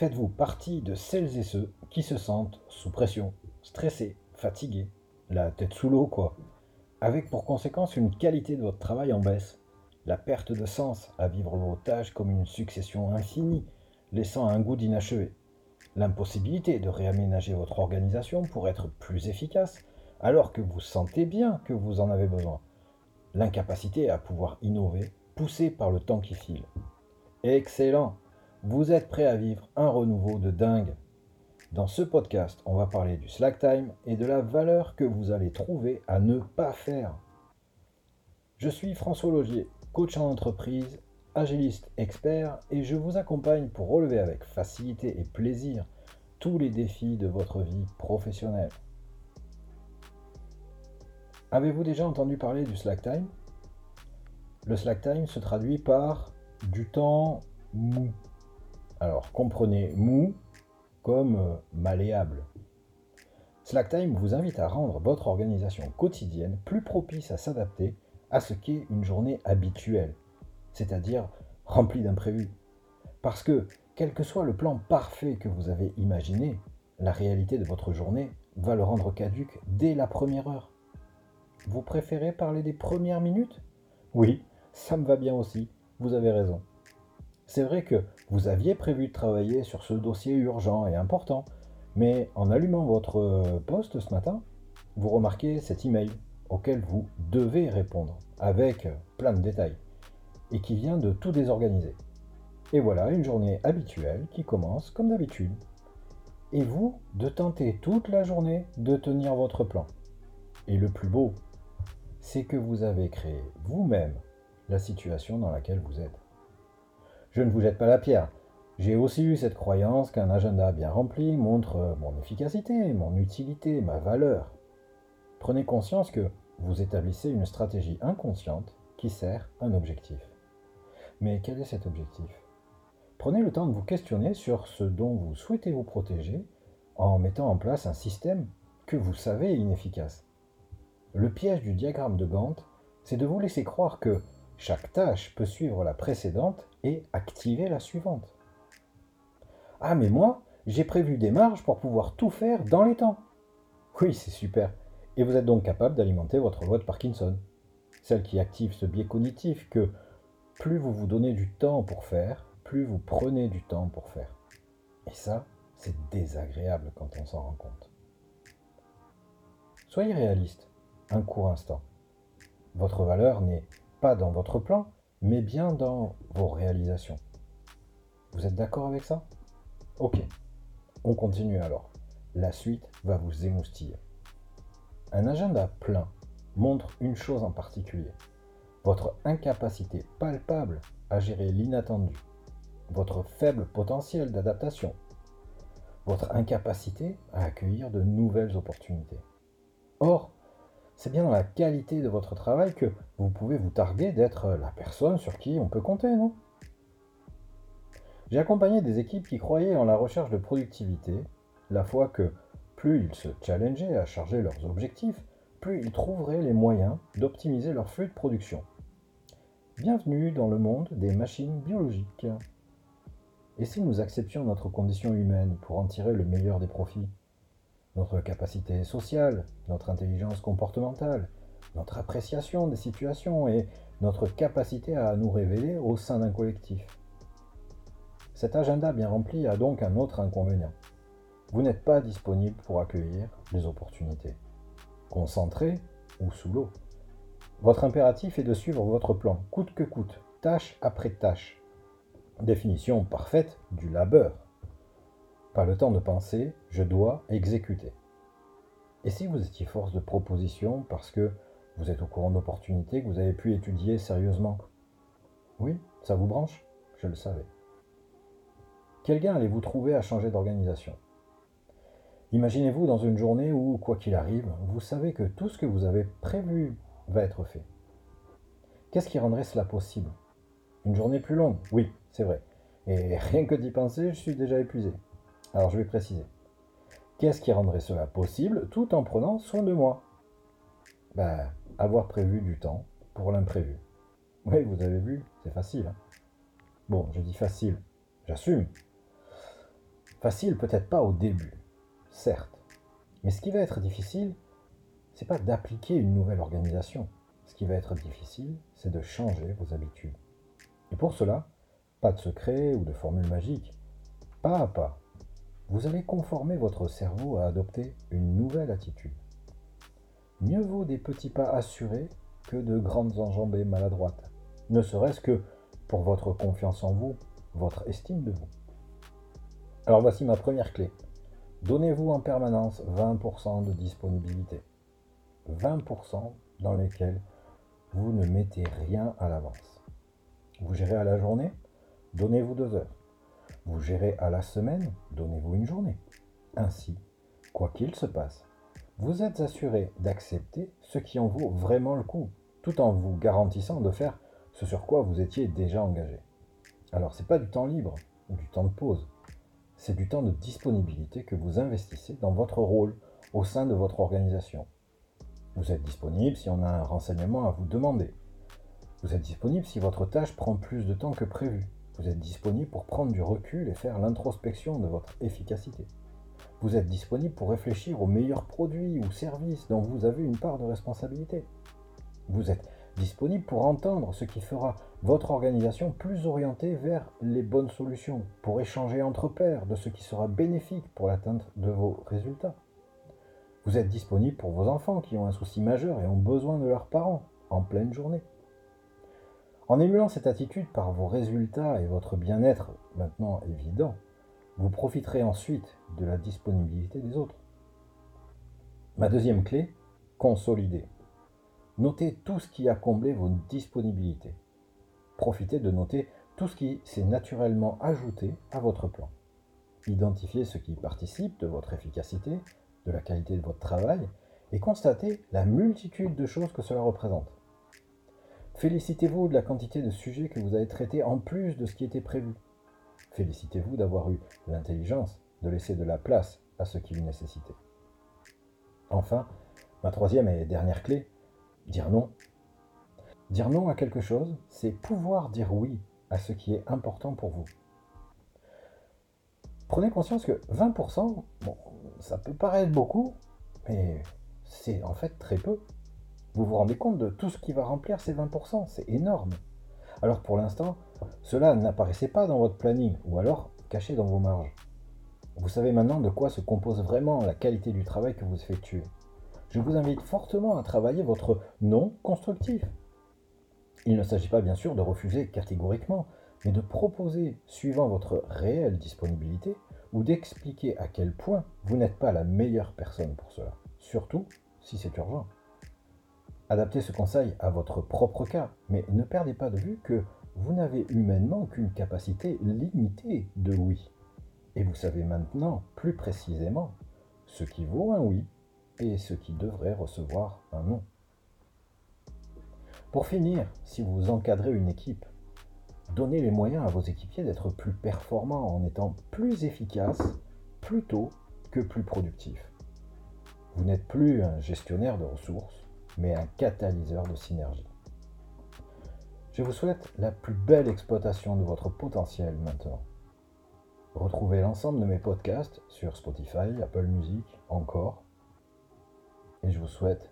Faites-vous partie de celles et ceux qui se sentent sous pression, stressés, fatigués, la tête sous l'eau, quoi, avec pour conséquence une qualité de votre travail en baisse, la perte de sens à vivre vos tâches comme une succession infinie, laissant un goût d'inachevé, l'impossibilité de réaménager votre organisation pour être plus efficace, alors que vous sentez bien que vous en avez besoin, l'incapacité à pouvoir innover, poussé par le temps qui file. Excellent Vous êtes prêt à vivre un renouveau de dingue Dans ce podcast, on va parler du slack time et de la valeur que vous allez trouver à ne pas faire. Je suis François Logier, coach en entreprise, agiliste expert et je vous accompagne pour relever avec facilité et plaisir tous les défis de votre vie professionnelle. Avez-vous déjà entendu parler du slack time? Le slack time se traduit par du temps mou. Alors comprenez mou comme malléable. Slack time vous invite à rendre votre organisation quotidienne plus propice à s'adapter à ce qu'est une journée habituelle, c'est-à-dire remplie d'imprévus. Parce que, quel que soit le plan parfait que vous avez imaginé, la réalité de votre journée va le rendre caduque dès la première heure. Vous préférez parler des premières minutes? Oui, ça me va bien aussi, vous avez raison. C'est vrai que vous aviez prévu de travailler sur ce dossier urgent et important, mais en allumant votre poste ce matin, vous remarquez cet email auquel vous devez répondre, avec plein de détails, et qui vient de tout désorganiser. Et voilà une journée habituelle qui commence comme d'habitude. Et vous, de tenter toute la journée de tenir votre plan. Et le plus beau, c'est que vous avez créé vous-même la situation dans laquelle vous êtes. Je ne vous jette pas la pierre. J'ai aussi eu cette croyance qu'un agenda bien rempli montre mon efficacité, mon utilité, ma valeur. Prenez conscience que vous établissez une stratégie inconsciente qui sert un objectif. Mais quel est cet objectif? Prenez le temps de vous questionner sur ce dont vous souhaitez vous protéger en mettant en place un système que vous savez inefficace. Le piège du diagramme de Gantt, c'est de vous laisser croire que chaque tâche peut suivre la précédente et activer la suivante. Ah mais moi, j'ai prévu des marges pour pouvoir tout faire dans les temps. Oui, c'est super. Et vous êtes donc capable d'alimenter votre loi de Parkinson. Celle qui active ce biais cognitif que plus vous vous donnez du temps pour faire, plus vous prenez du temps pour faire. Et ça, c'est désagréable quand on s'en rend compte. Soyez réaliste un court instant. Votre valeur n'est pas dans votre plan, mais bien dans vos réalisations. Vous êtes d'accord avec ça? Ok, on continue alors. La suite va vous émoustiller. Un agenda plein montre une chose en particulier. Votre incapacité palpable à gérer l'inattendu. Votre faible potentiel d'adaptation. Votre incapacité à accueillir de nouvelles opportunités. Or, c'est bien dans la qualité de votre travail que vous pouvez vous targuer d'être la personne sur qui on peut compter, non? J'ai accompagné des équipes qui croyaient en la recherche de productivité, la fois que plus ils se challengeaient à charger leurs objectifs, plus ils trouveraient les moyens d'optimiser leur flux de production. Bienvenue dans le monde des machines biologiques. Et si nous acceptions notre condition humaine pour en tirer le meilleur des profits? Notre capacité sociale, notre intelligence comportementale, notre appréciation des situations et notre capacité à nous révéler au sein d'un collectif. Cet agenda bien rempli a donc un autre inconvénient. Vous n'êtes pas disponible pour accueillir les opportunités. Concentré ou sous l'eau. Votre impératif est de suivre votre plan, coûte que coûte, tâche après tâche. Définition parfaite du labeur. Le temps de penser, je dois exécuter. Et si vous étiez force de proposition parce que vous êtes au courant d'opportunités que vous avez pu étudier sérieusement? Oui, ça vous branche? Je le savais. Quel gain allez-vous trouver à changer d'organisation? Imaginez-vous dans une journée où, quoi qu'il arrive, vous savez que tout ce que vous avez prévu va être fait. Qu'est-ce qui rendrait cela possible? Une journée plus longue? Oui, c'est vrai. Et rien que d'y penser, je suis déjà épuisé. Alors je vais préciser. Qu'est-ce qui rendrait cela possible tout en prenant soin de moi? Ben, avoir prévu du temps pour l'imprévu. Oui, vous avez vu, c'est facile. Hein. bon, je dis facile, j'assume. Facile peut-être pas au début, certes. Mais ce qui va être difficile, c'est pas d'appliquer une nouvelle organisation. Ce qui va être difficile, c'est de changer vos habitudes. Et pour cela, pas de secret ou de formule magique. Pas à pas, vous allez conformer votre cerveau à adopter une nouvelle attitude. Mieux vaut des petits pas assurés que de grandes enjambées maladroites, ne serait-ce que pour votre confiance en vous, votre estime de vous. Alors voici ma première clé. Donnez-vous en permanence 20% de disponibilité. 20% dans lesquels vous ne mettez rien à l'avance. Vous gérez à la journée? Donnez-vous deux heures. Vous gérez à la semaine Donnez-vous une journée. Ainsi, quoi qu'il se passe, vous êtes assuré d'accepter ce qui en vaut vraiment le coup, tout en vous garantissant de faire ce sur quoi vous étiez déjà engagé. Alors, ce n'est pas du temps libre ou du temps de pause, c'est du temps de disponibilité que vous investissez dans votre rôle au sein de votre organisation. Vous êtes disponible si on a un renseignement à vous demander. Vous êtes disponible si votre tâche prend plus de temps que prévu. Vous êtes disponible pour prendre du recul et faire l'introspection de votre efficacité. Vous êtes disponible pour réfléchir aux meilleurs produits ou services dont vous avez une part de responsabilité. Vous êtes disponible pour entendre ce qui fera votre organisation plus orientée vers les bonnes solutions, pour échanger entre pairs de ce qui sera bénéfique pour l'atteinte de vos résultats. Vous êtes disponible pour vos enfants qui ont un souci majeur et ont besoin de leurs parents en pleine journée. En émulant cette attitude par vos résultats et votre bien-être maintenant évident, vous profiterez ensuite de la disponibilité des autres. Ma deuxième clé, consolider. Notez tout ce qui a comblé vos disponibilités. Profitez de noter tout ce qui s'est naturellement ajouté à votre plan. Identifiez ce qui participe de votre efficacité, de la qualité de votre travail, et constatez la multitude de choses que cela représente. Félicitez-vous de la quantité de sujets que vous avez traités en plus de ce qui était prévu. Félicitez-vous d'avoir eu l'intelligence de laisser de la place à ce qui vous nécessitait. Enfin, ma troisième et dernière clé, dire non. Dire non à quelque chose, c'est pouvoir dire oui à ce qui est important pour vous. Prenez conscience que 20%, bon, ça peut paraître beaucoup, mais c'est en fait très peu. Vous vous rendez compte de tout ce qui va remplir ces 20%, c'est énorme. Alors pour l'instant, cela n'apparaissait pas dans votre planning, ou alors caché dans vos marges. Vous savez maintenant de quoi se compose vraiment la qualité du travail que vous effectuez. Je vous invite fortement à travailler votre non constructif. Il ne s'agit pas bien sûr de refuser catégoriquement, mais de proposer, suivant votre réelle disponibilité, ou d'expliquer à quel point vous n'êtes pas la meilleure personne pour cela, surtout si c'est urgent. Adaptez ce conseil à votre propre cas, mais ne perdez pas de vue que vous n'avez humainement qu'une capacité limitée de oui. Et vous savez maintenant plus précisément ce qui vaut un oui et ce qui devrait recevoir un non. Pour finir, si vous encadrez une équipe, donnez les moyens à vos équipiers d'être plus performants en étant plus efficaces plus tôt que plus productifs. Vous n'êtes plus un gestionnaire de ressources, mais un catalyseur de synergie. Je vous souhaite la plus belle exploitation de votre potentiel maintenant. Retrouvez l'ensemble de mes podcasts sur Spotify, Apple Music, encore. Et je vous souhaite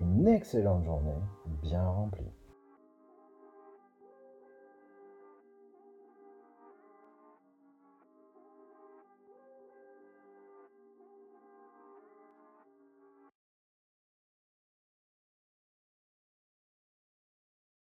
une excellente journée bien remplie.